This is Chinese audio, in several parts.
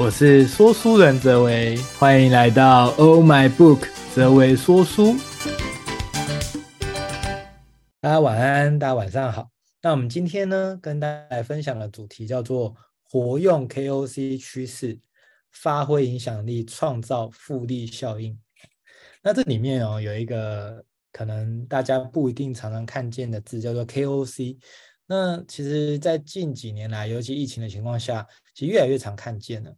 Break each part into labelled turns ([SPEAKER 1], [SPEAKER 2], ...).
[SPEAKER 1] 我是说书人哲维，欢迎来到 Oh My Book 哲维说书。大家晚安，大家晚上好。那我们今天呢，跟大家来分享的主题叫做活用 KOC 趋势，发挥影响力，创造复利效应。那这里面哦，有一个可能大家不一定常常看见的字，叫做 KOC。那其实，在近几年来，尤其疫情的情况下，其实越来越常看见了。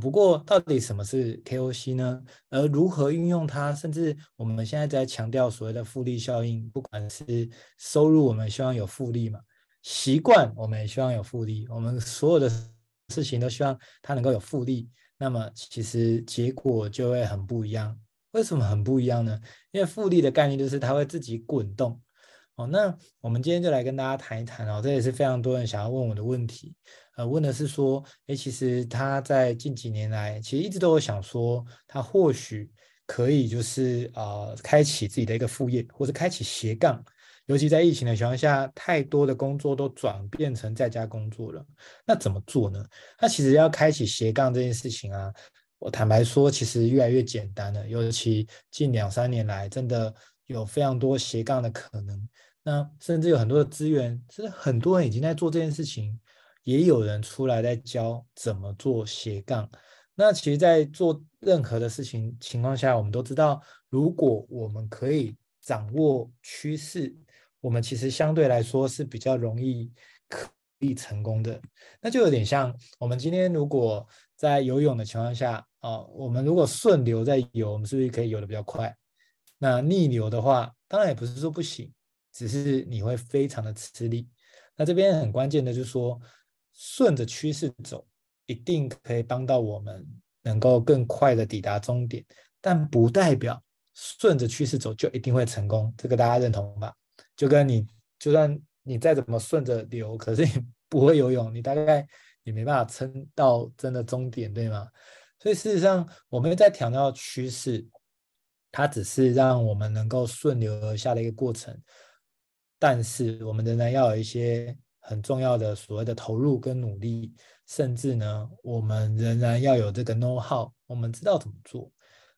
[SPEAKER 1] 不过，到底什么是 KOC 呢？而如何运用它？甚至我们现在在强调所谓的复利效应，不管是收入，我们希望有复利嘛；习惯，我们也希望有复利。我们所有的事情都希望它能够有复利。那么，其实结果就会很不一样。为什么很不一样呢？因为复利的概念就是它会自己滚动。哦，那我们今天就来跟大家谈一谈哦，这也是非常多人想要问我的问题。呃，问的是说，诶，其实他在近几年来，其实一直都有想说，他或许可以就是呃，开启自己的一个副业，或者开启斜杠。尤其在疫情的情况下，太多的工作都转变成在家工作了。那怎么做呢？那其实要开启斜杠这件事情啊，我坦白说，其实越来越简单了。尤其近两三年来，真的。有非常多斜杠的可能，那甚至有很多的资源，其实很多人已经在做这件事情，也有人出来在教怎么做斜杠。那其实，在做任何的事情情况下，我们都知道，如果我们可以掌握趋势，我们其实相对来说是比较容易可以成功的。那就有点像我们今天如果在游泳的情况下啊，我们如果顺流在游，我们是不是可以游的比较快？那逆流的话，当然也不是说不行，只是你会非常的吃力。那这边很关键的就是说，顺着趋势走，一定可以帮到我们能够更快的抵达终点，但不代表顺着趋势走就一定会成功。这个大家认同吧？就跟你就算你再怎么顺着流，可是你不会游泳，你大概也没办法撑到真的终点，对吗？所以事实上，我们在强调趋势。它只是让我们能够顺流而下的一个过程，但是我们仍然要有一些很重要的所谓的投入跟努力，甚至呢，我们仍然要有这个 know how，我们知道怎么做。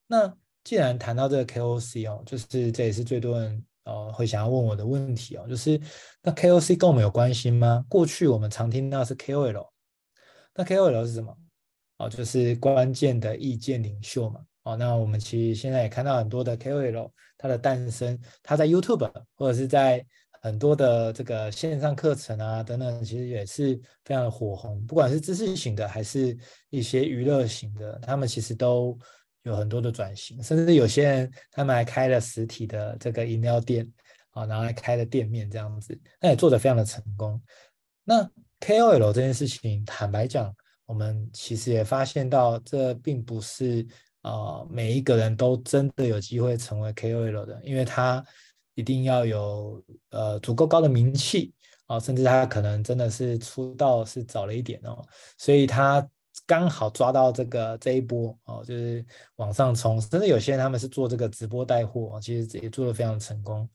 [SPEAKER 1] 那既然谈到这个 KOC 哦，就是这也是最多人呃会想要问我的问题哦，就是那 KOC 跟我们有关系吗？过去我们常听到是 KOL，那 KOL 是什么？哦，就是关键的意见领袖嘛。哦，那我们其实现在也看到很多的 KOL，它的诞生，它在 YouTube 或者是在很多的这个线上课程啊等等，其实也是非常的火红。不管是知识型的，还是一些娱乐型的，他们其实都有很多的转型，甚至有些人他们还开了实体的这个饮料店，啊，然后还开了店面这样子，那也做得非常的成功。那 KOL 这件事情，坦白讲，我们其实也发现到，这并不是。啊、每一个人都真的有机会成为 KOL 的，因为他一定要有呃足够高的名气啊、甚至他可能真的是出道是早了一点哦，所以他刚好抓到这个这一波哦、就是往上冲。甚至有些人他们是做这个直播带货，其实也做得非常成功。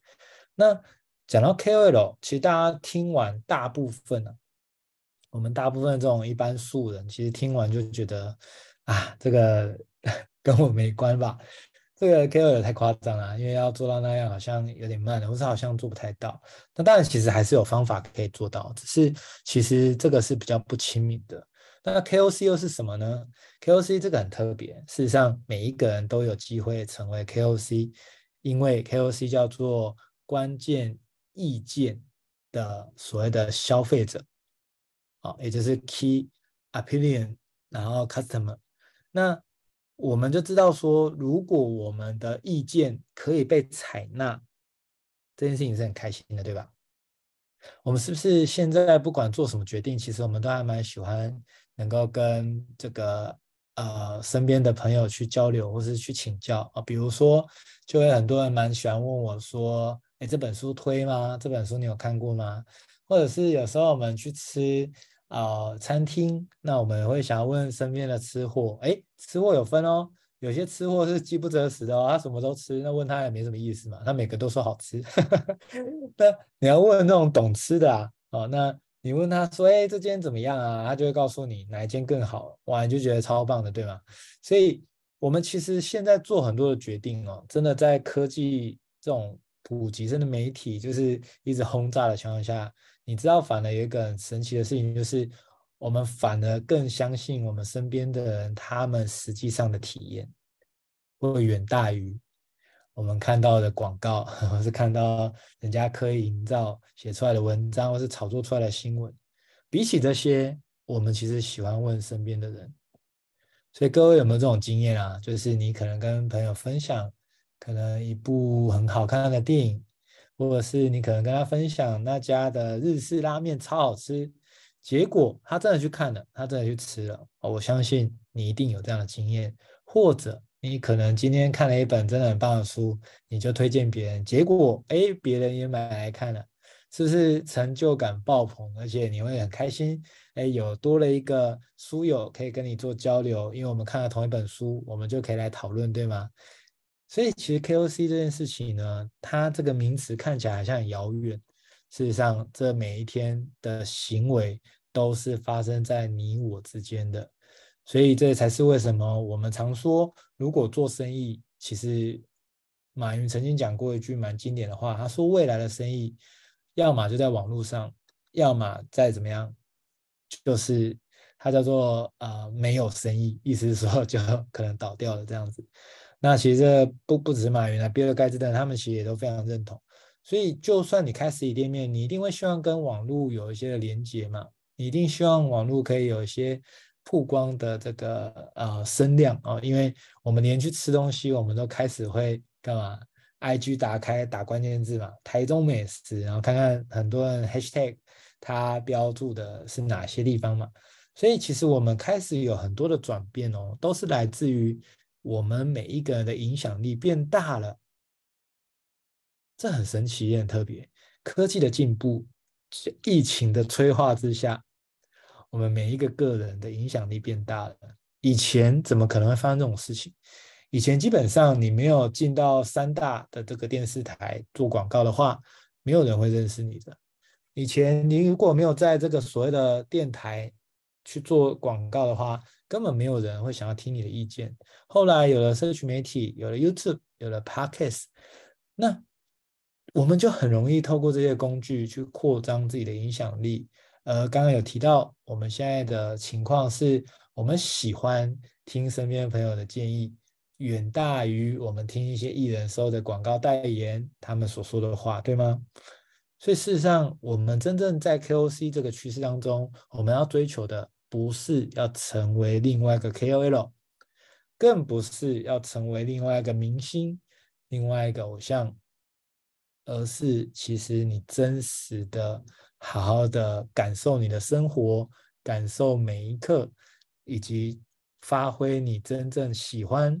[SPEAKER 1] 那讲到 KOL，其实大家听完大部分呢、我们大部分这种一般素人，其实听完就觉得啊，这个。跟我没关吧？这个 KOL 太夸张了，因为要做到那样好像有点慢，或是好像做不太到。那当然，其实还是有方法可以做到，只是其实这个是比较不亲民的。那 KOC 又是什么呢？KOC 这个很特别，事实上每一个人都有机会成为 KOC，因为 KOC 叫做关键意见的所谓的消费者，啊，也就是 Key Opinion，然后 Customer，那。我们就知道说，如果我们的意见可以被采纳，这件事情是很开心的，对吧？我们是不是现在不管做什么决定，其实我们都还蛮喜欢能够跟这个呃身边的朋友去交流，或是去请教啊？比如说，就会很多人蛮喜欢问我说：“哎，这本书推吗？这本书你有看过吗？”或者是有时候我们去吃。啊、餐厅，那我们会想要问身边的吃货，哎，吃货有分哦，有些吃货是饥不择食的哦，他什么都吃，那问他也没什么意思嘛，他每个都说好吃。那你要问那种懂吃的啊，哦，那你问他说：“哎，这间怎么样啊？”他就会告诉你哪一间更好，哇，你就觉得超棒的，对吗？所以，我们其实现在做很多的决定哦，真的在科技这种普及，甚至媒体就是一直轰炸的情况下，你知道，反而有一个很神奇的事情，就是我们反而更相信我们身边的人，他们实际上的体验会远大于。我们看到的广告，或是看到人家刻意营造写出来的文章，或是炒作出来的新闻，比起这些，我们其实喜欢问身边的人。所以各位有没有这种经验啊？就是你可能跟朋友分享，可能一部很好看的电影，或者是你可能跟他分享那家的日式拉面超好吃，结果他真的去看了，他真的去吃了。我相信你一定有这样的经验，或者。你可能今天看了一本真的很棒的书，你就推荐别人，结果哎，别人也买来看了，是不是成就感爆棚？而且你会很开心，哎，有多了一个书友可以跟你做交流，因为我们看了同一本书，我们就可以来讨论，对吗？所以其实 KOC 这件事情呢，它这个名词看起来好像很遥远，事实上，这每一天的行为都是发生在你我之间的。所以这才是为什么我们常说，如果做生意，其实马云曾经讲过一句蛮经典的话，他说未来的生意，要么就在网络上，要么再怎么样，就是他叫做呃没有生意，意思是说就可能倒掉了这样子。那其实这不不只是马云啊，比尔盖茨等他们其实也都非常认同。所以就算你开实体店面，你一定会希望跟网络有一些的连接嘛，你一定希望网络可以有一些。曝光的这个呃声量啊、哦，因为我们连去吃东西，我们都开始会干嘛？IG 打开打关键字嘛，台中美食，然后看看很多人 hashtag 它标注的是哪些地方嘛。所以其实我们开始有很多的转变哦，都是来自于我们每一个人的影响力变大了，这很神奇也很特别。科技的进步，疫情的催化之下。我们每一个个人的影响力变大了。以前怎么可能会发生这种事情？以前基本上你没有进到三大的这个电视台做广告的话，没有人会认识你的。以前你如果没有在这个所谓的电台去做广告的话，根本没有人会想要听你的意见。后来有了社群媒体，有了 YouTube，有了 Podcast，那我们就很容易透过这些工具去扩张自己的影响力。呃，刚刚有提到，我们现在的情况是，我们喜欢听身边朋友的建议，远大于我们听一些艺人收的广告代言他们所说的话，对吗？所以事实上，我们真正在 KOC 这个趋势当中，我们要追求的不是要成为另外一个 KOL，更不是要成为另外一个明星、另外一个偶像，而是其实你真实的。好好的感受你的生活，感受每一刻，以及发挥你真正喜欢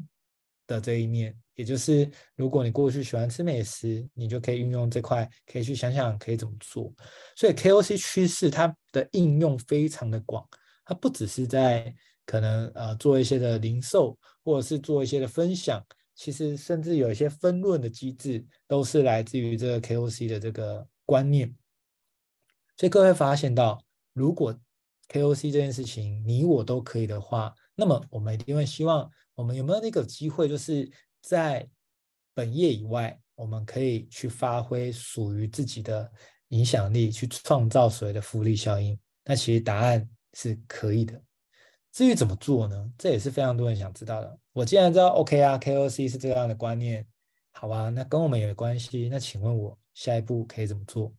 [SPEAKER 1] 的这一面。也就是，如果你过去喜欢吃美食，你就可以运用这块，可以去想想可以怎么做。所以 KOC 趋势它的应用非常的广，它不只是在可能呃做一些的零售，或者是做一些的分享，其实甚至有一些分润的机制，都是来自于这个 KOC 的这个观念。所以各位发现到，如果 KOC 这件事情你我都可以的话，那么我们一定会希望，我们有没有那个机会，就是在本业以外，我们可以去发挥属于自己的影响力，去创造所谓的复利效应。那其实答案是可以的。至于怎么做呢？这也是非常多人想知道的。我既然知道 OK 啊，KOC 是这样的观念，好吧，那跟我们也有关系。那请问我下一步可以怎么做？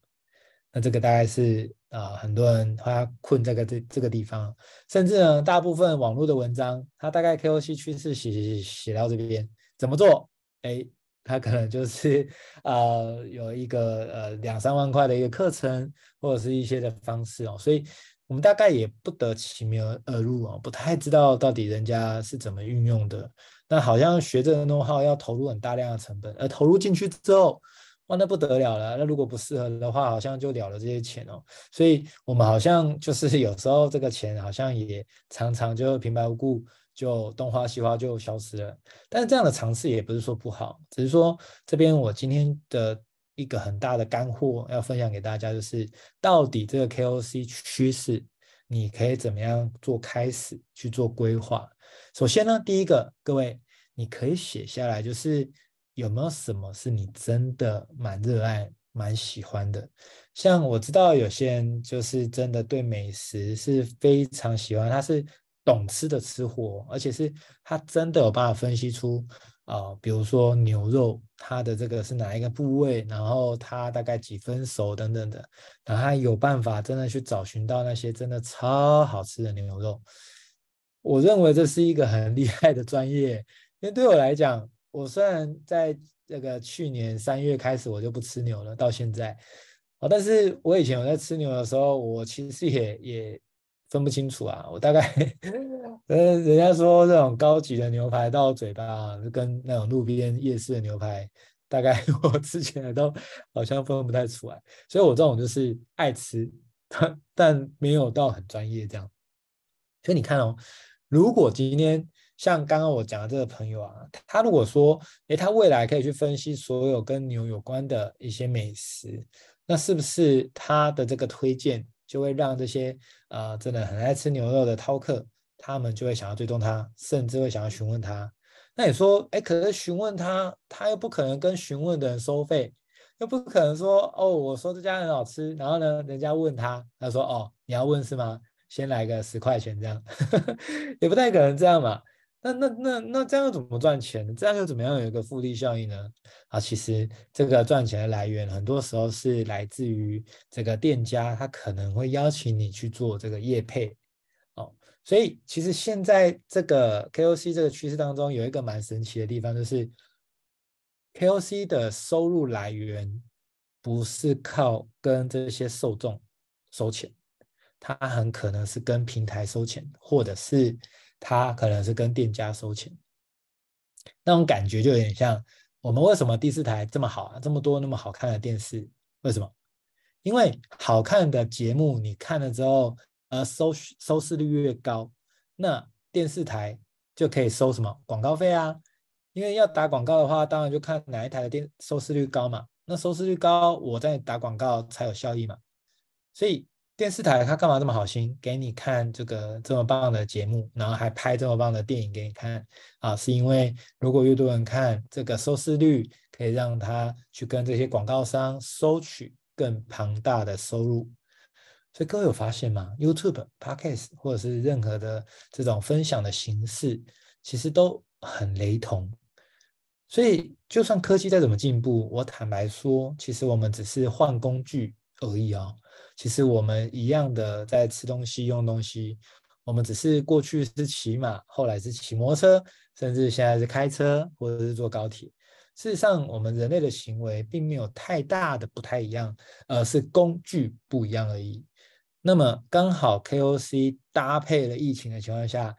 [SPEAKER 1] 那这个大概是啊、很多人他困在个这这个地方，甚至呢，大部分网络的文章，他大概 KOC 趋势写写写到这边怎么做？哎，他可能就是呃有一个呃两三万块的一个课程，或者是一些的方式哦，所以我们大概也不得其名而入哦，不太知道到底人家是怎么运用的。那好像学这个 know how 要投入很大量的成本，而投入进去之后。哇，那不得了了！那如果不适合的话，好像就了了这些钱哦。所以，我们好像就是 有时候这个钱好像也常常就平白无故就东花西花就消失了。但是这样的尝试也不是说不好，只是说这边我今天的一个很大的干货要分享给大家，就是到底这个 KOC 趋势，你可以怎么样做开始去做规划？首先呢，第一个，各位你可以写下来，就是有没有什么是你真的蛮热爱、蛮喜欢的？像我知道有些人就是真的对美食是非常喜欢，他是懂吃的吃货，而且是他真的有办法分析出。啊、比如说牛肉，它的这个是哪一个部位，然后它大概几分熟等等的，然后他有办法真的去找寻到那些真的超好吃的牛肉。我认为这是一个很厉害的专业，因为对我来讲，我虽然在这个去年三月开始我就不吃牛了，到现在，哦，但是我以前我在吃牛的时候，我其实也也。分不清楚啊，我大概，呃，人家说这种高级的牛排到嘴巴，跟那种路边夜市的牛排，大概 我之前都好像分不太出来，所以我这种就是爱吃，但但没有到很专业这样。所以你看哦，如果今天像刚刚我讲的这个朋友啊，他如果说，诶，他未来可以去分析所有跟牛有关的一些美食，那是不是他的这个推荐？就会让这些呃真的很爱吃牛肉的饕客，他们就会想要追踪他，甚至会想要询问他。那你说，哎，可是询问他，他又不可能跟询问的人收费，又不可能说，哦，我说这家很好吃，然后呢，人家问他，他说，哦，你要问是吗？先来个十块钱这样，也不太可能这样嘛。那那那那这样又怎么赚钱？这样又怎么样有一个复利效应呢？啊，其实这个赚钱的来源很多时候是来自于这个店家，他可能会邀请你去做这个业配，哦，所以其实现在这个 KOC 这个趋势当中有一个蛮神奇的地方，就是 KOC 的收入来源不是靠跟这些受众收钱，它很可能是跟平台收钱，或者是。他可能是跟店家收钱，那种感觉就有点像我们为什么第四台这么好啊？这么多那么好看的电视，为什么？因为好看的节目你看了之后，呃，收收视率越高，那电视台就可以收什么广告费啊？因为要打广告的话，当然就看哪一台的电收视率高嘛。那收视率高，我在打广告才有效益嘛。所以。电视台他干嘛这么好心给你看这个这么棒的节目，然后还拍这么棒的电影给你看啊？是因为如果越多人看，这个收视率可以让他去跟这些广告商收取更庞大的收入。所以各位有发现吗？YouTube、Podcast 或者是任何的这种分享的形式，其实都很雷同。所以就算科技再怎么进步，我坦白说，其实我们只是换工具而已啊、哦。其实我们一样的在吃东西、用东西，我们只是过去是骑马，后来是骑摩托车，甚至现在是开车或者是坐高铁。事实上，我们人类的行为并没有太大的不太一样，而是工具不一样而已。那么刚好 KOC 搭配了疫情的情况下，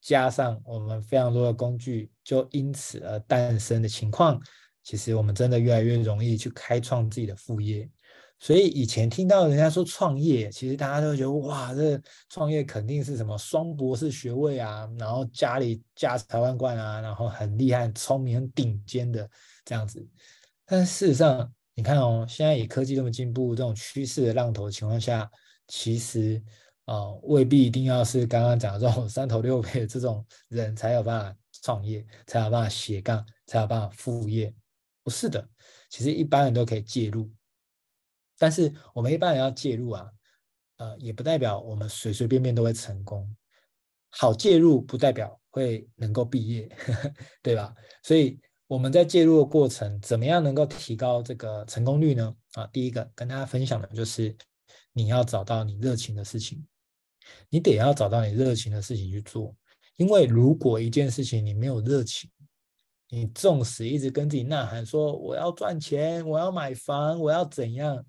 [SPEAKER 1] 加上我们非常多的工具，就因此而诞生的情况，其实我们真的越来越容易去开创自己的副业。所以以前听到人家说创业，其实大家都觉得哇，这创业肯定是什么双博士学位啊，然后家里家财万贯啊，然后很厉害、很聪明、很顶尖的这样子。但事实上，你看哦，现在以科技这么进步、这种趋势的浪头的情况下，其实啊、未必一定要是刚刚讲的这种三头六臂的这种人才有办法创业，才有办法斜杠，才有办法副业。不是的，其实一般人都可以介入。但是我们一般人要介入啊，呃，也不代表我们随随便便都会成功。好介入不代表会能够毕业，对吧？所以我们在介入的过程，怎么样能够提高这个成功率呢？啊，第一个跟大家分享的就是你要找到你热情的事情，你得要找到你热情的事情去做。因为如果一件事情你没有热情，你纵使一直跟自己呐喊说我要赚钱，我要买房，我要怎样？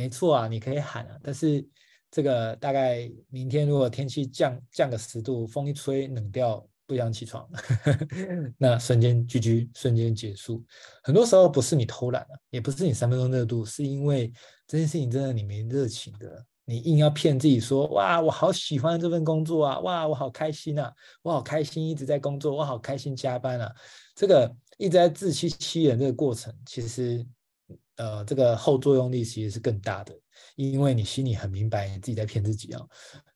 [SPEAKER 1] 没错啊，你可以喊啊，但是这个大概明天如果天气降降个十度，风一吹冷掉，不想起床，那瞬间 GG，瞬间结束。很多时候不是你偷懒了，也不是你三分钟热度，是因为这件事情真的你没热情的，你硬要骗自己说哇，我好喜欢这份工作啊，哇，我好开心啊，我好开心一直在工作，我好开心加班啊，这个一直在自欺欺人这个过程，其实。呃，这个后作用力其实是更大的，因为你心里很明白你自己在骗自己啊。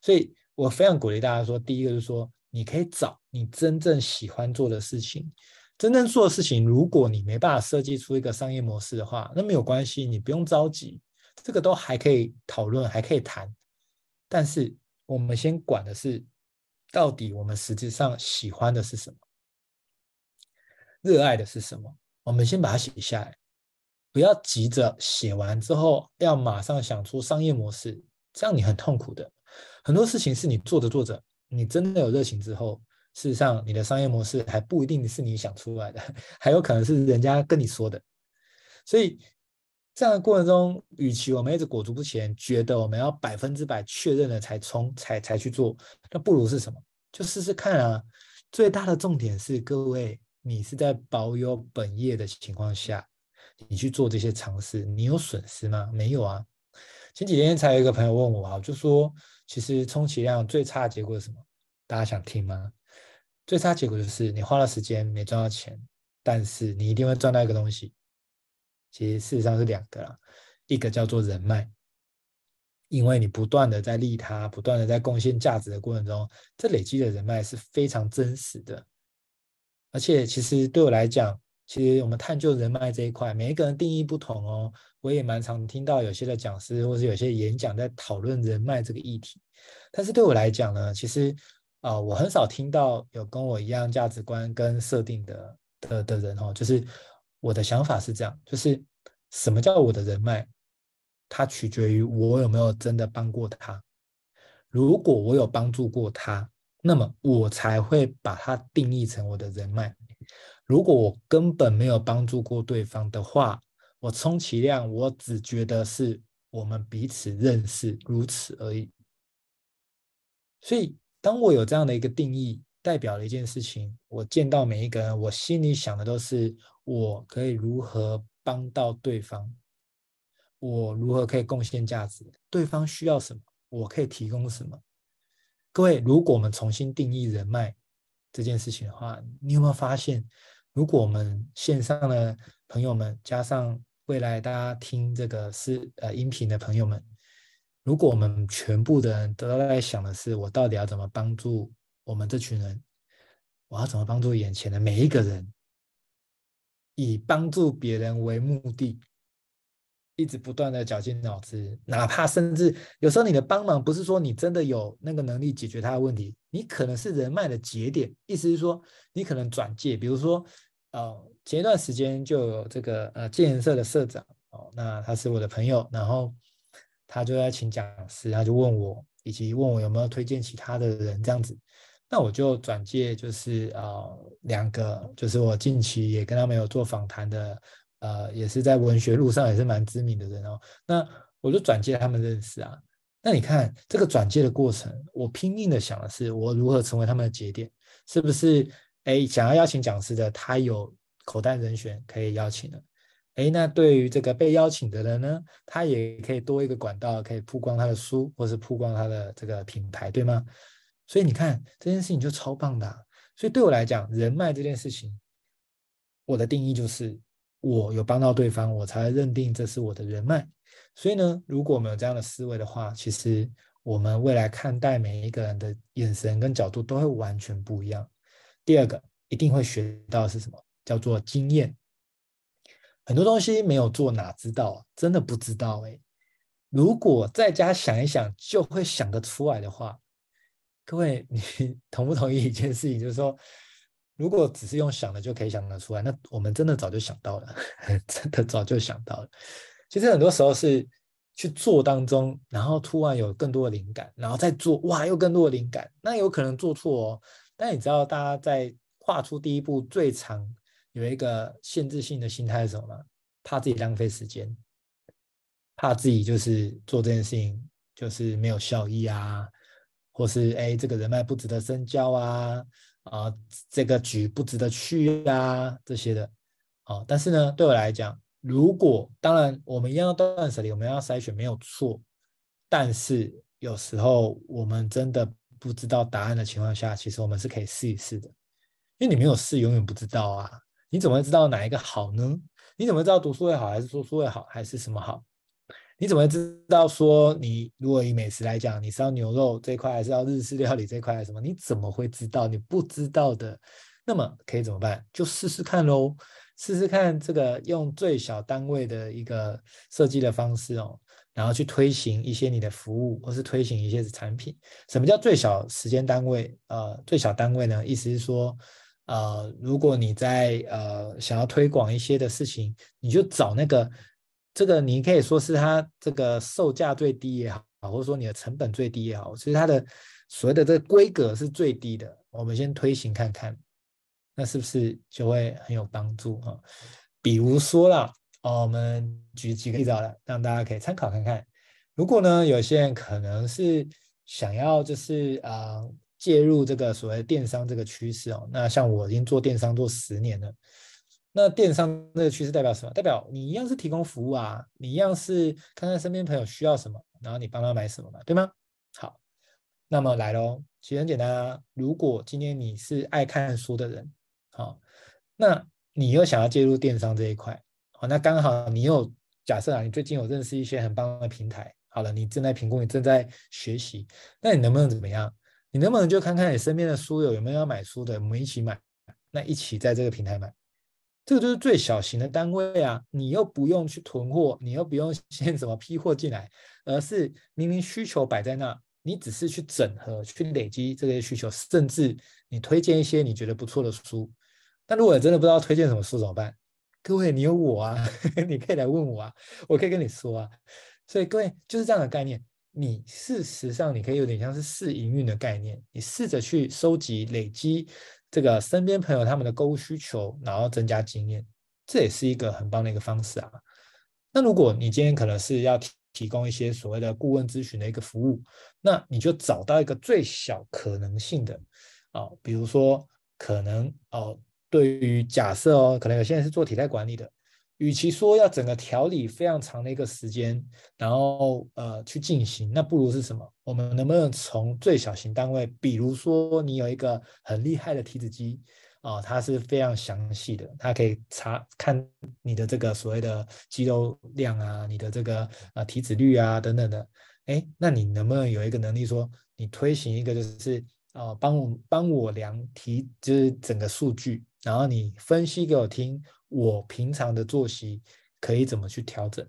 [SPEAKER 1] 所以我非常鼓励大家说，第一个就是说，你可以找你真正喜欢做的事情，真正做的事情，如果你没办法设计出一个商业模式的话，那没有关系，你不用着急，这个都还可以讨论，还可以谈。但是我们先管的是，到底我们实际上喜欢的是什么，热爱的是什么？我们先把它写下来。不要急着写完之后要马上想出商业模式，这样你很痛苦的。很多事情是你做着做着，你真的有热情之后，事实上你的商业模式还不一定是你想出来的，还有可能是人家跟你说的。所以这样的过程中，与其我们一直裹足不前，觉得我们要百分之百确认了才冲才才去做，那不如是什么？就试试看啊。最大的重点是，各位，你是在保有本业的情况下。你去做这些尝试，你有损失吗？没有啊。前几天才有一个朋友问我啊，就说，其实充其量最差的结果是什么？大家想听吗？最差结果就是你花了时间没赚到钱，但是你一定会赚到一个东西。其实事实上是两个啦，一个叫做人脉，因为你不断的在利他，不断的在贡献价值的过程中，这累积的人脉是非常真实的。而且其实对我来讲，其实我们探究人脉这一块，每一个人定义不同哦。我也蛮常听到有些的讲师或是有些演讲在讨论人脉这个议题。但是对我来讲呢，其实啊、我很少听到有跟我一样价值观跟设定的的的人哦。就是我的想法是这样，就是什么叫我的人脉？它取决于我有没有真的帮过他。如果我有帮助过他，那么我才会把它定义成我的人脉。如果我根本没有帮助过对方的话，我充其量我只觉得是我们彼此认识如此而已。所以，当我有这样的一个定义，代表了一件事情：我见到每一个人，我心里想的都是我可以如何帮到对方，我如何可以贡献价值，对方需要什么，我可以提供什么。各位，如果我们重新定义人脉这件事情的话，你有没有发现？如果我们线上的朋友们加上未来大家听这个是呃音频的朋友们，如果我们全部的人都在想的是我到底要怎么帮助我们这群人，我要怎么帮助眼前的每一个人，以帮助别人为目的。一直不断的绞尽脑汁，哪怕甚至有时候你的帮忙不是说你真的有那个能力解决他的问题，你可能是人脉的节点，意思是说你可能转介，比如说，哦，前一段时间就有这个呃建研社的社长哦，那他是我的朋友，然后他就在请讲师，他就问我，以及问我有没有推荐其他的人这样子，那我就转介就是呃两个，就是我近期也跟他们有做访谈的。呃，也是在文学路上也是蛮知名的人哦。那我就转介他们认识啊。那你看这个转介的过程，我拼命的想的是，我如何成为他们的节点？是不是？哎，想要邀请讲师的，他有口袋人选可以邀请的。哎，那对于这个被邀请的人呢，他也可以多一个管道，可以曝光他的书，或是曝光他的这个品牌，对吗？所以你看这件事情就超棒的。所以对我来讲，人脉这件事情，我的定义就是。我有帮到对方，我才认定这是我的人脉。所以呢，如果我们有这样的思维的话，其实我们未来看待每一个人的眼神跟角度都会完全不一样。第二个，一定会学到是什么？叫做经验。很多东西没有做哪知道啊？真的不知道哎。如果在家想一想就会想得出来的话，各位，你 同不同意一件事情？就是说。如果只是用想的就可以想得出来，那我们真的早就想到了，真的早就想到了。其实很多时候是去做当中，然后突然有更多的灵感，然后再做，哇，又更多的灵感。那有可能做错哦。但你知道，大家在跨出第一步最常有一个限制性的心态是什么吗？怕自己浪费时间，怕自己就是做这件事情就是没有效益啊，或是哎，这个人脉不值得深交啊。啊，这个局不值得去啊，这些的，啊，但是呢，对我来讲，如果当然我们一样要断舍离，我们要筛选没有错，但是有时候我们真的不知道答案的情况下，其实我们是可以试一试的，因为你没有试，永远不知道啊，你怎么会知道哪一个好呢？你怎么知道读书会好，还是说书会好，还是什么好？你怎么知道说你如果以美食来讲，你是要牛肉这块，还是要日式料理这块，还是什么？你怎么会知道？你不知道的，那么可以怎么办？就试试看喽，试试看这个用最小单位的一个设计的方式哦，然后去推行一些你的服务，或是推行一些产品。什么叫最小时间单位？呃，最小单位呢？意思是说，呃，如果你在呃想要推广一些的事情，你就找那个。这个你可以说是它这个售价最低也好，或者说你的成本最低也好，其实它的所谓的这个规格是最低的。我们先推行看看，那是不是就会很有帮助啊？比如说啦，哦，我们举几个例子好了，让大家可以参考看看。如果呢，有些人可能是想要就是啊、介入这个所谓电商这个趋势哦，那像我已经做电商做十年了。那电商这个趋势代表什么？代表你一样是提供服务啊，你一样是看看身边朋友需要什么，然后你帮他买什么嘛，对吗？好，那么来喽，其实很简单啊。如果今天你是爱看书的人，好，那你又想要介入电商这一块，那刚好你有假设啊，你最近有认识一些很棒的平台，好了，你正在评估，你正在学习，那你能不能怎么样？你能不能就看看你身边的书友有没有要买书的，我们一起买，那一起在这个平台买。这个就是最小型的单位啊，你又不用去囤货，你又不用先 怎么批货进来，而是明明需求摆在那，你只是去整合、去累积这些需求，甚至你推荐一些你觉得不错的书。但如果真的不知道推荐什么书怎么办？各位，你有我啊，你可以来问我啊，我可以跟你说啊。所以各位就是这样的概念，你事实上你可以有点像是试营运的概念，你试着去收集、累积。这个身边朋友他们的购物需求，然后增加经验，这也是一个很棒的一个方式啊。那如果你今天可能是要提提供一些所谓的顾问咨询的一个服务，那你就找到一个最小可能性的啊，比如说可能哦，对于假设哦，可能有些人是做体态管理的。与其说要整个调理非常长的一个时间，然后呃去进行，那不如是什么？我们能不能从最小型单位，比如说你有一个很厉害的体脂机啊，它是非常详细的，它可以查看你的这个所谓的肌肉量啊，你的这个啊体脂率啊等等的，哎，那你能不能有一个能力说，你推行一个就是啊帮我帮我量体，就是整个数据，然后你分析给我听。我平常的作息可以怎么去调整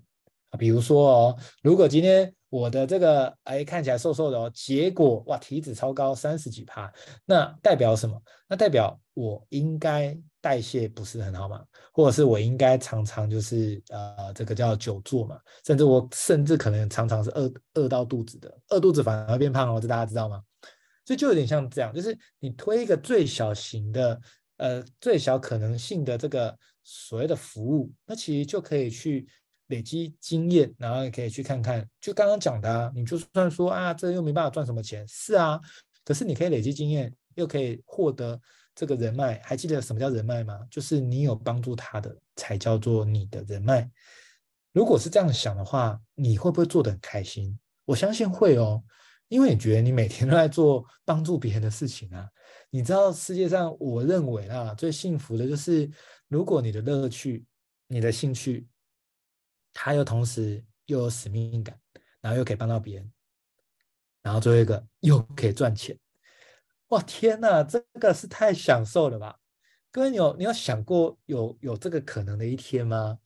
[SPEAKER 1] 啊？比如说哦，如果今天我的这个哎看起来瘦瘦的哦，结果哇体脂超高三十几趴，那代表什么？那代表我应该代谢不是很好嘛？或者是我应该常常就是呃这个叫久坐嘛？甚至我甚至可能常常是饿饿到肚子的，饿肚子反而会变胖哦，这大家知道吗？所以就有点像这样，就是你推一个最小型的呃最小可能性的这个。所谓的服务，那其实就可以去累积经验，然后也可以去看看，就刚刚讲的啊，你就算说啊，这又没办法赚什么钱，是啊，可是你可以累积经验，又可以获得这个人脉。还记得什么叫人脉吗？就是你有帮助他的，才叫做你的人脉。如果是这样想的话，你会不会做得很开心？我相信会哦，因为你觉得你每天都在做帮助别人的事情啊。你知道世界上，我认为啊，最幸福的就是。如果你的乐趣、你的兴趣，它又同时又有使命感，然后又可以帮到别人，然后最后一个又可以赚钱，哇天哪，这个是太享受了吧！各位，你有你有想过有有这个可能的一天吗？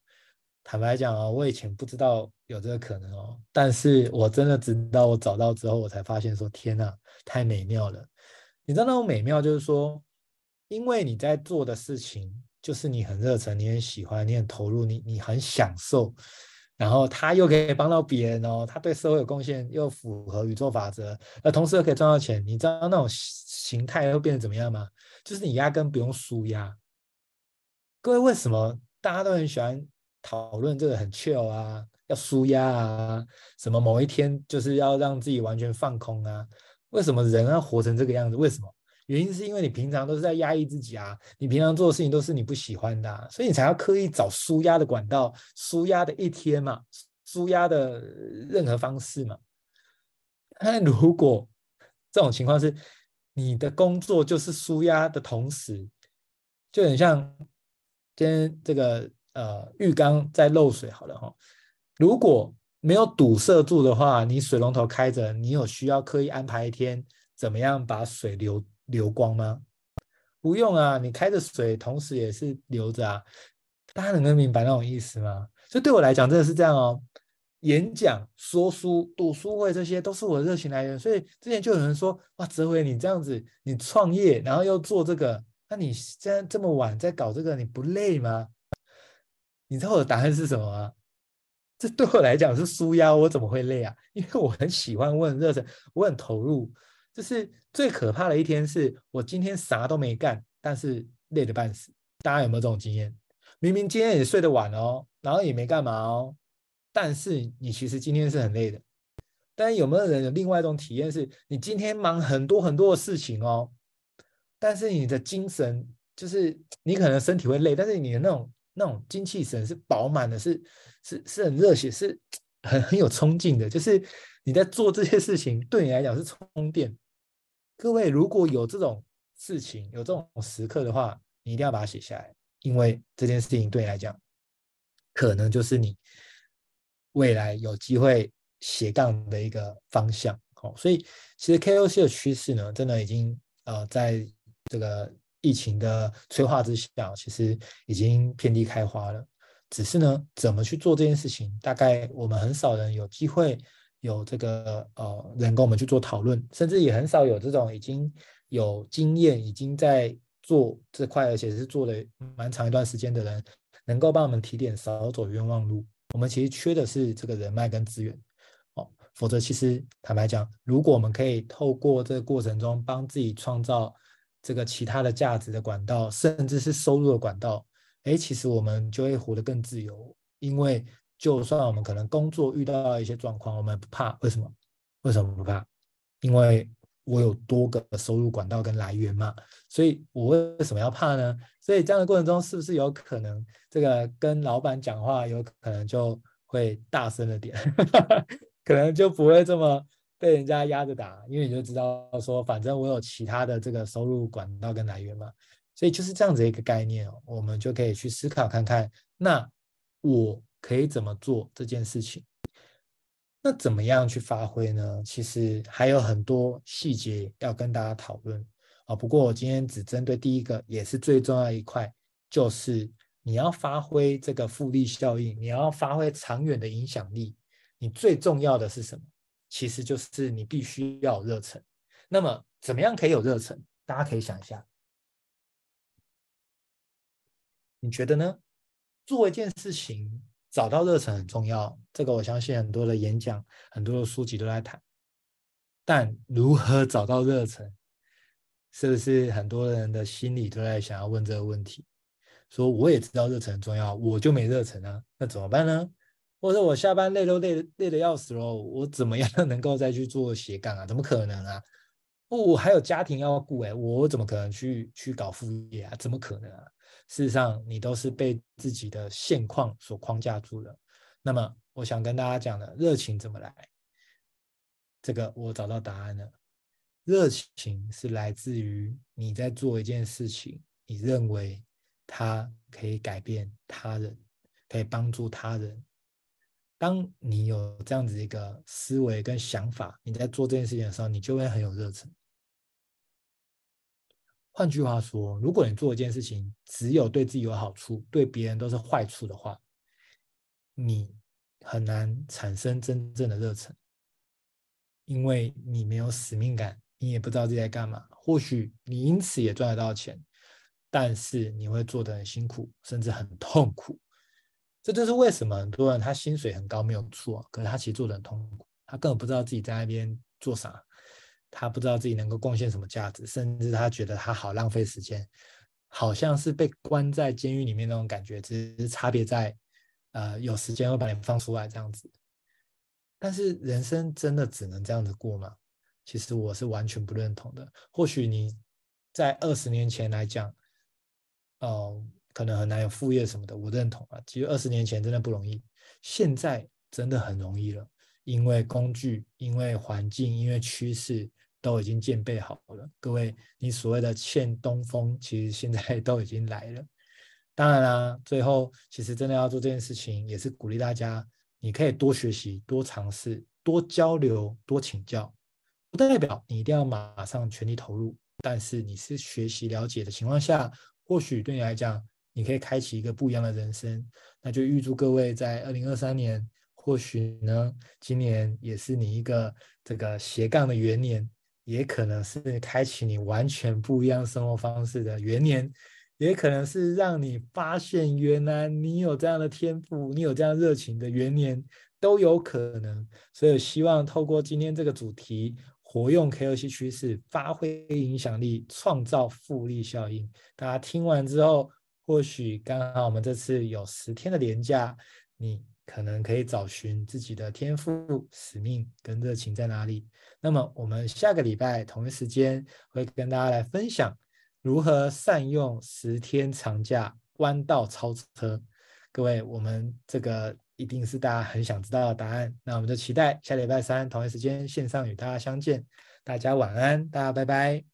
[SPEAKER 1] 坦白讲啊，我以前不知道有这个可能哦，但是我真的直到我找到之后，我才发现说天哪，太美妙了！你知道那种美妙，就是说，因为你在做的事情。就是你很热忱，你很喜欢，你很投入，你你很享受，然后他又可以帮到别人哦，他对社会有贡献，又符合宇宙法则，而同时又可以赚到钱。你知道那种形态会变得怎么样吗？就是你压根不用输压。各位，为什么大家都很喜欢讨论这个很 chill 啊，要舒压啊，什么某一天就是要让自己完全放空啊？为什么人要活成这个样子？为什么？原因是因为你平常都是在压抑自己啊，你平常做的事情都是你不喜欢的啊，所以你才要刻意找舒压的管道、舒压的一天嘛，舒压的任何方式嘛。那如果这种情况是你的工作就是舒压的同时，就很像今天这个呃浴缸在漏水好了哈，如果没有堵塞住的话，你水龙头开着，你有需要刻意安排一天怎么样把水流流光吗？不用啊，你开着水，同时也是流着啊。大家能够明白那种意思吗？所以对我来讲，真的是这样哦。演讲、说书、读书会，这些都是我的热情来源。所以之前就有人说：“哇，哲伟，你这样子，你创业，然后又做这个，那你现在这么晚在搞这个，你不累吗？”你知道我的答案是什么吗？这对我来讲是舒压，我怎么会累啊？因为我很喜欢，我很热忱，我很投入。就是最可怕的一天，是我今天啥都没干，但是累得半死。大家有没有这种经验？明明今天也睡得晚哦，然后也没干嘛哦，但是你其实今天是很累的。但有没有人有另外一种体验，是你今天忙很多很多的事情哦，但是你的精神就是你可能身体会累，但是你的那种那种精气神是饱满的，是。是是很热血，是很很有冲劲的。就是你在做这些事情，对你来讲是充电。各位如果有这种事情，有这种时刻的话，你一定要把它写下来，因为这件事情对你来讲，可能就是你未来有机会斜杠的一个方向。好，所以其实 KOC 的趋势呢，真的已经呃，在这个疫情的催化之下，其实已经遍地开花了。只是呢，怎么去做这件事情，大概我们很少人有机会有这个呃人跟我们去做讨论，甚至也很少有这种已经有经验、已经在做这块，而且是做了蛮长一段时间的人，能够帮我们提点，少走冤枉路。我们其实缺的是这个人脉跟资源，哦，否则其实坦白讲，如果我们可以透过这个过程中帮自己创造这个其他的价值的管道，甚至是收入的管道。哎，其实我们就会活得更自由，因为就算我们可能工作遇到一些状况，我们不怕。为什么？为什么不怕？因为我有多个收入管道跟来源嘛。所以我为什么要怕呢？所以这样的过程中，是不是有可能这个跟老板讲话，有可能就会大声了点，可能就不会这么被人家压着打，因为你就知道说，反正我有其他的这个收入管道跟来源嘛。所以就是这样子一个概念，我们就可以去思考看看，那我可以怎么做这件事情？那怎么样去发挥呢？其实还有很多细节要跟大家讨论啊。不过我今天只针对第一个，也是最重要一块，就是你要发挥这个复利效应，你要发挥长远的影响力。你最重要的是什么？其实就是你必须要热忱。那么怎么样可以有热忱？大家可以想一下。你觉得呢？做一件事情，找到热忱很重要。这个我相信很多的演讲、很多的书籍都在谈。但如何找到热忱，是不是很多人的心里都在想要问这个问题？说我也知道热忱很重要，我就没热忱啊，那怎么办呢？或者我下班累都累累得要死了，我怎么样能够再去做斜杠啊？怎么可能啊？我还有家庭要顾哎，我怎么可能去去搞副业啊？怎么可能啊？事实上，你都是被自己的现况所框架住了。那么，我想跟大家讲的，热情怎么来？这个我找到答案了。热情是来自于你在做一件事情，你认为它可以改变他人，可以帮助他人。当你有这样子一个思维跟想法，你在做这件事情的时候，你就会很有热忱。换句话说，如果你做一件事情只有对自己有好处，对别人都是坏处的话，你很难产生真正的热忱，因为你没有使命感，你也不知道自己在干嘛。或许你因此也赚得到钱，但是你会做得很辛苦，甚至很痛苦。这就是为什么很多人他薪水很高没有错，可是他其实做得很痛苦，他根本不知道自己在那边做啥。他不知道自己能够贡献什么价值，甚至他觉得他好浪费时间，好像是被关在监狱里面那种感觉，只是差别在，呃，有时间会把你放出来这样子。但是人生真的只能这样子过吗？其实我是完全不认同的。或许你在二十年前来讲，哦、可能很难有副业什么的，我认同啊。其实二十年前真的不容易，现在真的很容易了。因为工具，因为环境，因为趋势都已经建备好了。各位，你所谓的欠东风，其实现在 都已经来了。当然啦，最后其实真的要做这件事情，也是鼓励大家，你可以多学习、多尝试、多交流、多请教，不代表你一定要马上全力投入。但是你是学习了解的情况下，或许对你来讲，你可以开启一个不一样的人生。那就预祝各位在二零二三年，或许呢，今年也是你一个这个斜杠的元年，也可能是开启你完全不一样生活方式的元年，也可能是让你发现原来你有这样的天赋，你有这样热情的元年，都有可能。所以希望透过今天这个主题。活用 KOC 趋势，发挥影响力，创造复利效应。大家听完之后，或许刚好我们这次有十天的连假，你可能可以找寻自己的天赋、使命跟热情在哪里。那么，我们下个礼拜同一时间会跟大家来分享如何善用十天长假弯道超车。各位，我们这个。一定是大家很想知道的答案，那我们就期待下礼拜三同一时间线上与大家相见。大家晚安，大家拜拜。